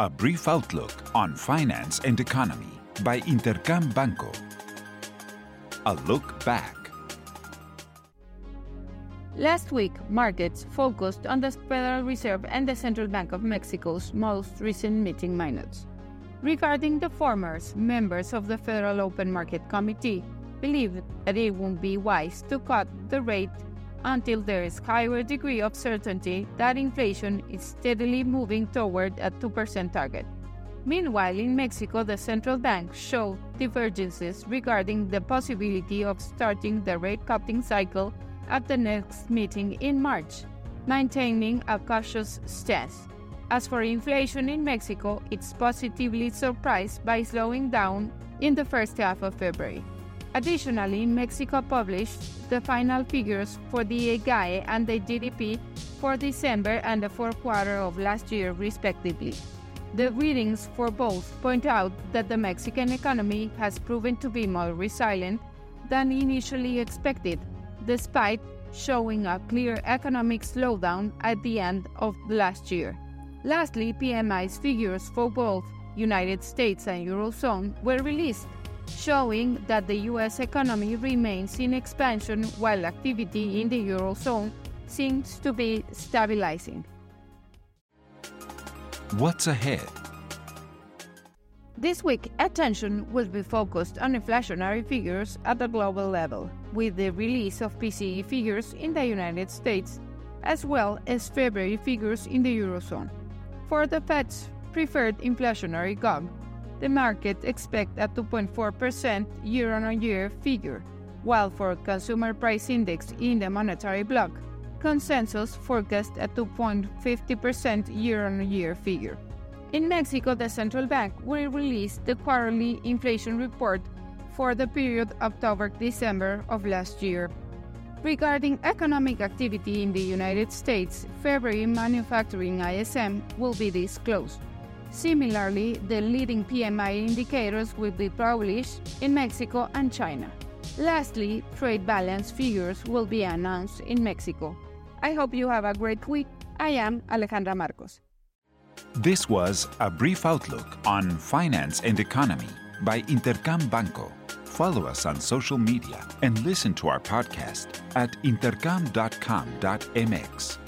A brief outlook on finance and economy by Intercam Banco. A look back. Last week, markets focused on the Federal Reserve and the Central Bank of Mexico's most recent meeting minutes. Regarding the former's, members of the Federal Open Market Committee believed that it won't be wise to cut the rate until there is higher degree of certainty that inflation is steadily moving toward a 2% target. Meanwhile, in Mexico, the central bank showed divergences regarding the possibility of starting the rate cutting cycle at the next meeting in March, maintaining a cautious stance. As for inflation in Mexico, it's positively surprised by slowing down in the first half of February. Additionally, Mexico published the final figures for the IGAE and the GDP for December and the fourth quarter of last year, respectively. The readings for both point out that the Mexican economy has proven to be more resilient than initially expected, despite showing a clear economic slowdown at the end of last year. Lastly, PMI's figures for both United States and Eurozone were released showing that the US economy remains in expansion while activity in the Eurozone seems to be stabilizing. What's ahead? This week, attention will be focused on inflationary figures at the global level, with the release of PCE figures in the United States, as well as February figures in the Eurozone. For the Fed's preferred inflationary gauge, the market expects a 2.4% year-on-year figure, while for consumer price index in the monetary bloc, consensus forecasts a 2.50% year-on-year figure. In Mexico, the central bank will release the quarterly inflation report for the period October-December of last year. Regarding economic activity in the United States, February manufacturing ISM will be disclosed. Similarly, the leading PMI indicators will be published in Mexico and China. Lastly, trade balance figures will be announced in Mexico. I hope you have a great week. I am Alejandra Marcos. This was a brief outlook on finance and economy by Intercam Banco. Follow us on social media and listen to our podcast at intercam.com.mx.